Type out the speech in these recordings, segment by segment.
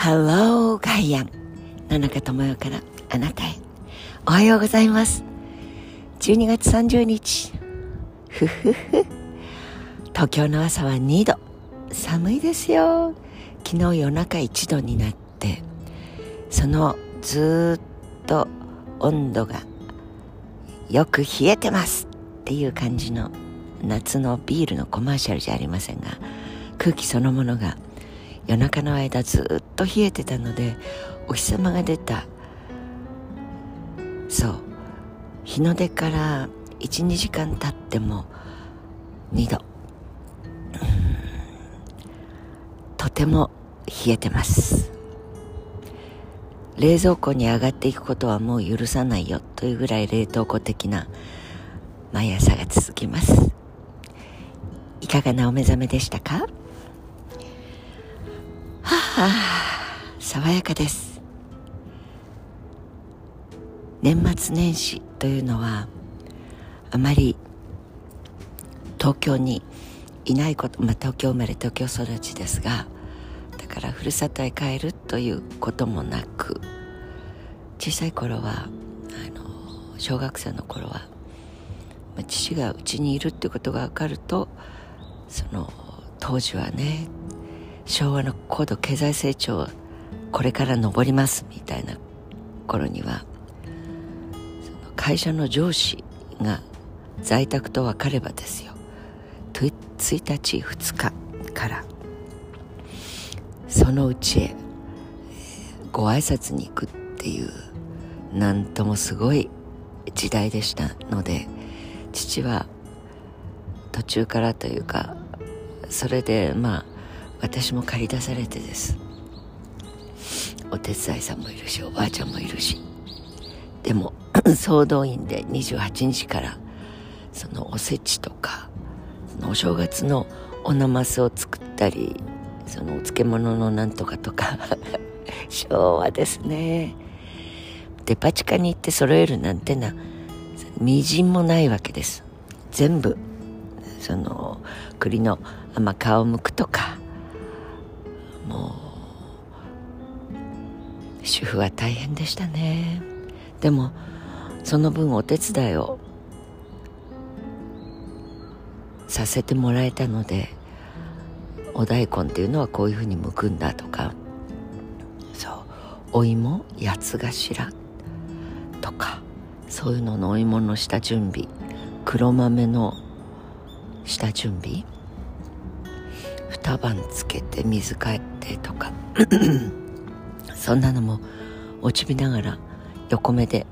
ハローガイアン。野中智代からあなたへ。おはようございます。12月30日。ふふふ。東京の朝は2度。寒いですよ。昨日夜中1度になって。そのずっと温度がよく冷えてますっていう感じの夏のビールのコマーシャルじゃありませんが空気そのものが夜中の間ずっと冷えてたのでお日様が出た。そう。日の出から12時間経っても2度。とても冷えてます。冷蔵庫に上がっていくことはもう許さないよというぐらい冷凍庫的な毎朝が続きます。いかがなお目覚めでしたか？あ爽やかです。年末年始というのはあまり東京にいないこと、まあ、東京生まれ東京育ちですがだからふるさとへ帰るということもなく小さい頃はあの小学生の頃は、まあ、父がうちにいるってことが分かるとその当時はね昭和の高度経済成長これから上りますみたいな頃にはその会社の上司が在宅と分かればですよ。1日2日からそのうちへご挨拶に行くっていうなんともすごい時代でしたので父は途中からというかそれでまあ私も借り出されてです。お手伝いさんもいるしおばあちゃんもいるし。でも 総動員で28日からそのおせちとかお正月のおなますを作ったりそのお漬物のなんとかとか 昭和ですね。デパ地下に行って揃えるなんてなみじんもないわけです。全部その栗の甘皮をむくとかもう主婦は大変でしたね。でもその分お手伝いをさせてもらえたのでお大根っていうのはこういうふうに剥くんだとかそうお芋八頭とかそういうののお芋の下準備黒豆の下準備二晩つけて水替えてとか。そんなのも落ちびながら横目で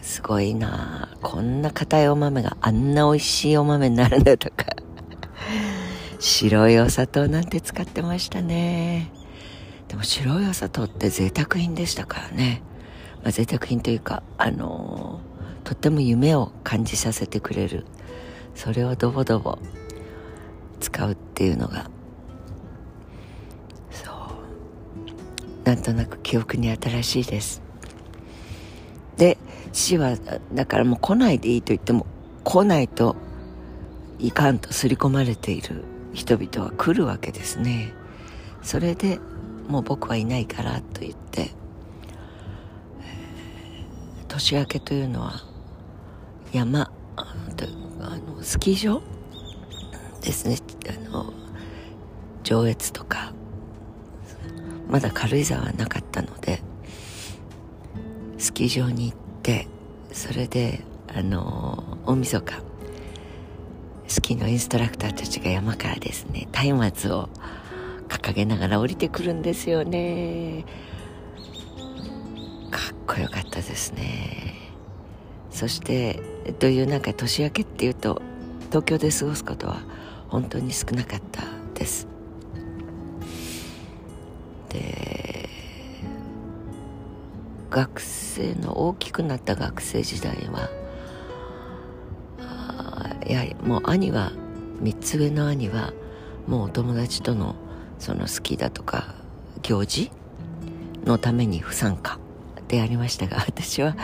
すごいなこんな硬いお豆があんな美味しいお豆になるんだとか。白いお砂糖なんて使ってましたね。でも白いお砂糖って贅沢品でしたからね、まあ、贅沢品というかあのー、とっても夢を感じさせてくれる。それをドボドボ使うっていうのが。そう。なんとなく記憶に新しいです。で死はだからもう来ないでいいと言っても来ないといかんと刷り込まれている人々は来るわけですね。それでもう僕はいないからと言って、えー、年明けというのは山あのスキー場ですね。あの上越とかまだ軽井沢はなかったのでスキー場に行ってそれであの大晦日スキーのインストラクターたちが山からですね松明を掲げながら降りてくるんですよね。かっこよかったですね。そしてというなんか年明けっていうと東京で過ごすことは本当に少なかったです。で学生の大きくなった学生時代はいやもう兄は3つ上の兄はもうお友達とのその好きだとか行事のために不参加でありましたが私は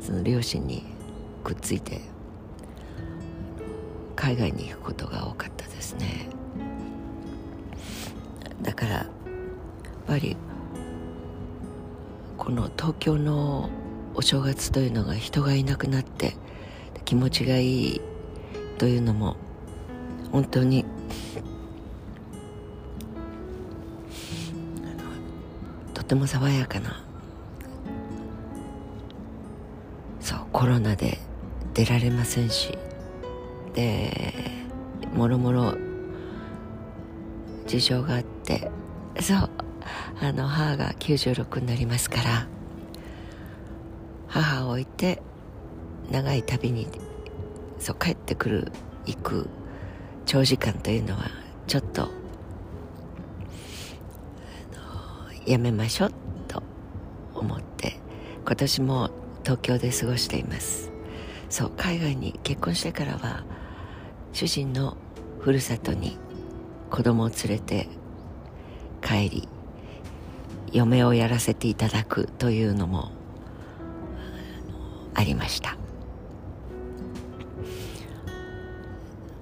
その両親にくっついて海外に行くことが多かったですね。だからやっぱりこの東京のお正月というのが人がいなくなって気持ちがいいというのも本当にとても爽やかなそうコロナで出られませんしでもろもろ事情があってそうあの母が96になりますから母を置いて長い旅にそう帰ってくる行く長時間というのはちょっとやめましょうと思って今年も東京で過ごしています。そう海外に結婚してからは主人のふるさとに子供を連れて帰り嫁をやらせていただくというのもありました。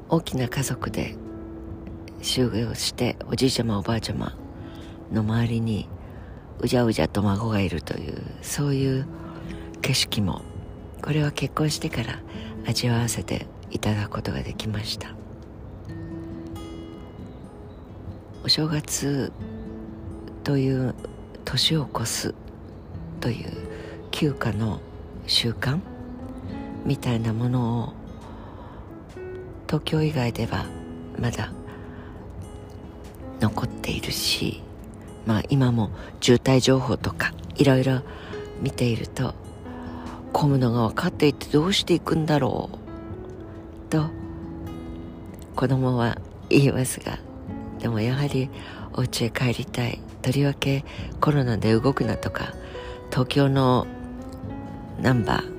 大きな家族で集合しておじいちゃまおばあちゃまの周りにうじゃうじゃと孫がいるというそういう景色もこれは結婚してから味わわせていただくことができました。お正月という年を越すという休暇の習慣みたいなものを東京以外ではまだ残っているしまあ今も渋滞情報とかいろいろ見ていると混むのが分かっていてどうしていくんだろうと子供は言いますがでもやはりお家へ帰りたいとりわけコロナで動くなとか東京のナンバー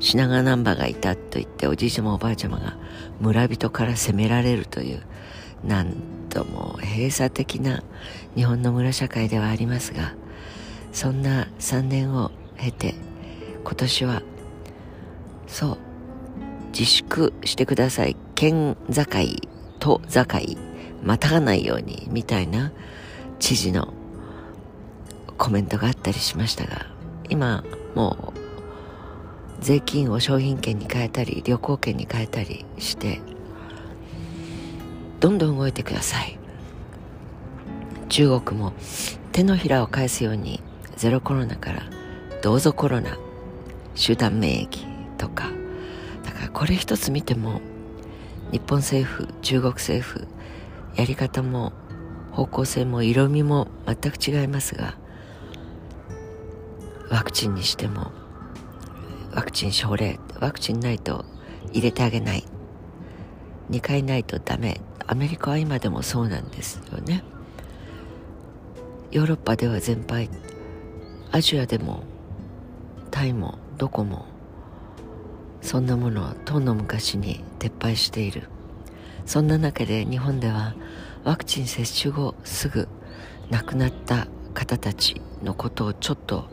品川ナンバーがいたと言っておじいちゃまおばあちゃまが村人から責められるというなんとも閉鎖的な日本の村社会ではありますがそんな3年を経て今年はそう自粛してください。県境と境またがないようにみたいな。知事のコメントがあったりしましたが。今もう税金を商品券に変えたり旅行券に変えたりしてどんどん動いてください。中国も手のひらを返すようにゼロコロナからどうぞコロナ集団免疫とかからこれ一つ見ても日本政府中国政府やり方も方向性も色味も全く違いますがワクチンにしてもワクチン奨励ワクチンないと入れてあげない2回ないとダメアメリカは今でもそうなんですよね。ヨーロッパでは全廃アジアでもタイもどこもそんなものはとうの昔に撤廃しているそんな中で日本ではワクチン接種後すぐ亡くなった方たちのことをちょっと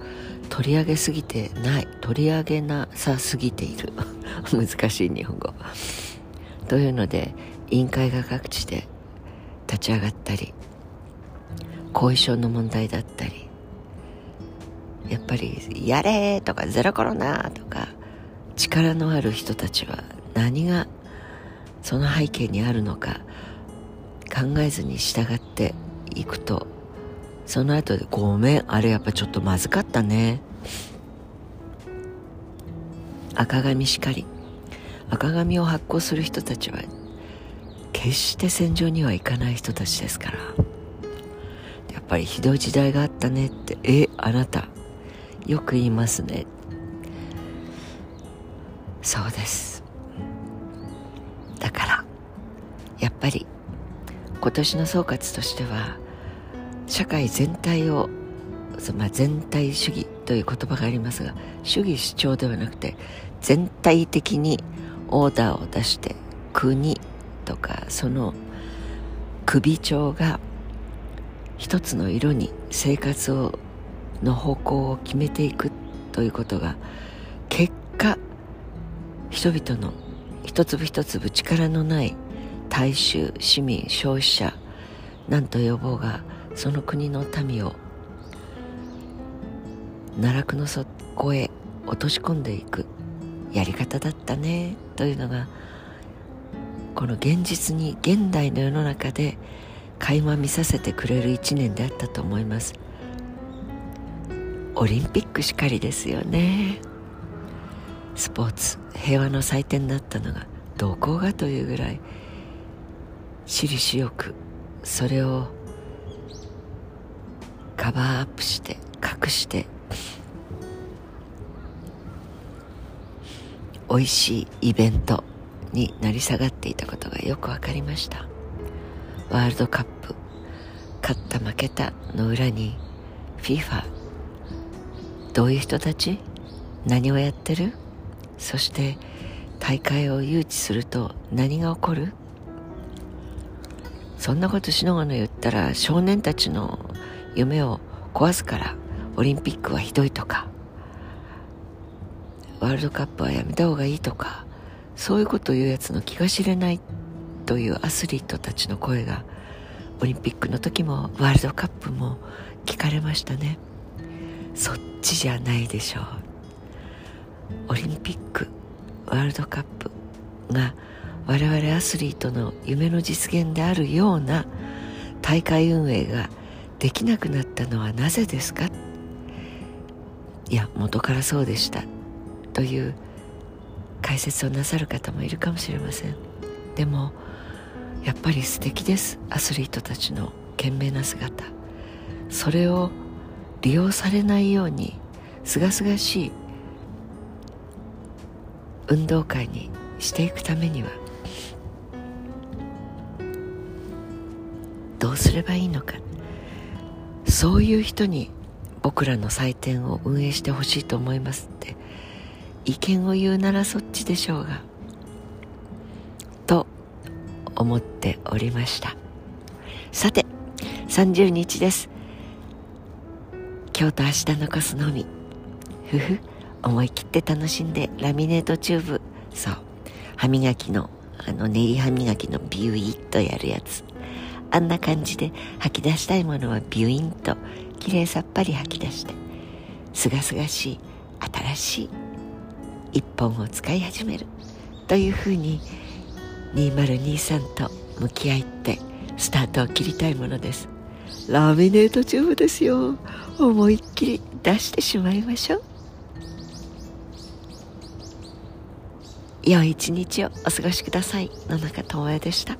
取り上げすぎてない取り上げなさすぎている 難しい日本語というので委員会が各地で立ち上がったり後遺症の問題だったりやっぱり「やれ!」とか「ゼロコロナ!」とか力のある人たちは何がその背景にあるのか考えずに従っていくと。その後でごめん。あれやっぱちょっとまずかったね。赤紙しかり。赤紙を発行する人たちは決して戦場には行かない人たちですから。やっぱりひどい時代があったねってえあなた。よく言いますね。そうです。だからやっぱり今年の総括としては社会全体を、まあ、全体主義という言葉がありますが主義主張ではなくて全体的にオーダーを出して国とかその首長が一つの色に生活をの方向を決めていくということが人々の一粒一粒力のない大衆市民消費者なんと呼ぼうがその国の民を奈落の底へ落とし込んでいくやり方だったねというのがこの現実に現代の世の中で垣間見させてくれる一年であったと思います。オリンピックしかりですよね。スポーツ平和の祭典だったのがどこがというぐらい私利私欲それをカバーアップして隠して美味しいイベントになり下がっていたことがよく分かりました。ワールドカップ勝った負けたの裏に FIFA どういう人たち？何をやってる？そして大会を誘致すると何が起こる？そんなことしのがの言ったら少年たちの夢を壊すからオリンピックはひどいとかワールドカップはやめた方がいいとかそういうことを言うやつの気が知れないというアスリートたちの声がオリンピックの時もワールドカップも聞かれましたね。そっちじゃないでしょう。オリンピックワールドカップが我々アスリートの夢の実現であるような大会運営ができなくなったのはなぜですかいや元からそうでしたという解説をなさる方もいるかもしれません。でもやっぱり素敵です。アスリートたちの懸命な姿。それを利用されないようにすがすがしい運動会にしていくためにはどうすればいいのか。そういう人に僕らの祭典を運営してほしいと思いますって意見を言うならそっちでしょうがと思っておりました。さて30日です。今日と明日残すのみ。ふふ。思い切って楽しんでラミネートチューブ。そう。歯磨きのあの練り歯磨きのビューイッとやるやつ。あんな感じで吐き出したいものはビューインときれいさっぱり吐き出して。すがすがしい新しい一本を使い始める。というふうに2023と向き合ってスタートを切りたいものです。ラミネートチューブですよ。思いっきり出してしまいましょう。良い一日をお過ごしください。野中智恵でした。